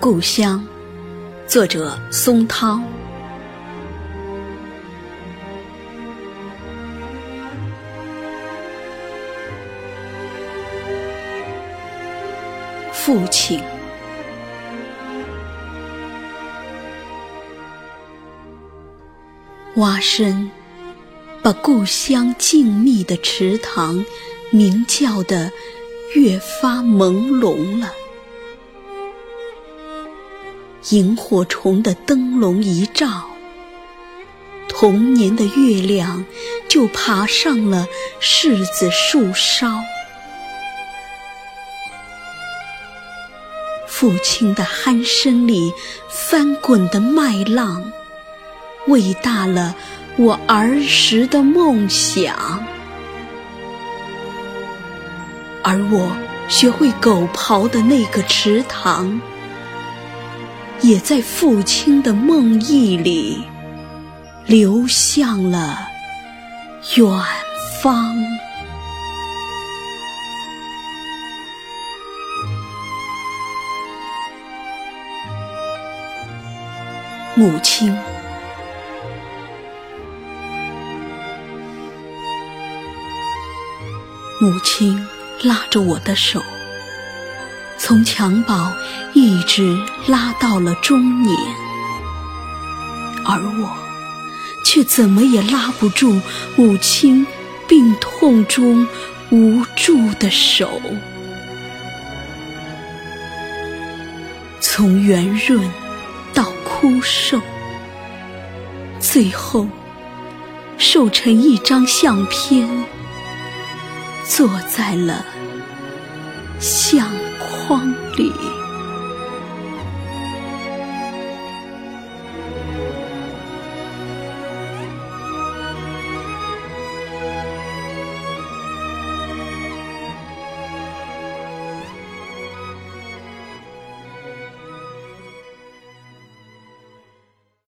故乡，作者松涛。父亲，蛙声把故乡静谧的池塘鸣叫得越发朦胧了。萤火虫的灯笼一照，童年的月亮就爬上了柿子树梢。父亲的鼾声里翻滚的麦浪，喂大了我儿时的梦想。而我学会狗刨的那个池塘，也在父亲的梦呓里流向了远方。母亲，母亲拉着我的手，从襁褓一直拉到了中年，而我却怎么也拉不住母亲病痛中无助的手，从圆润到。枯瘦，最后瘦成一张相片，坐在了相框里。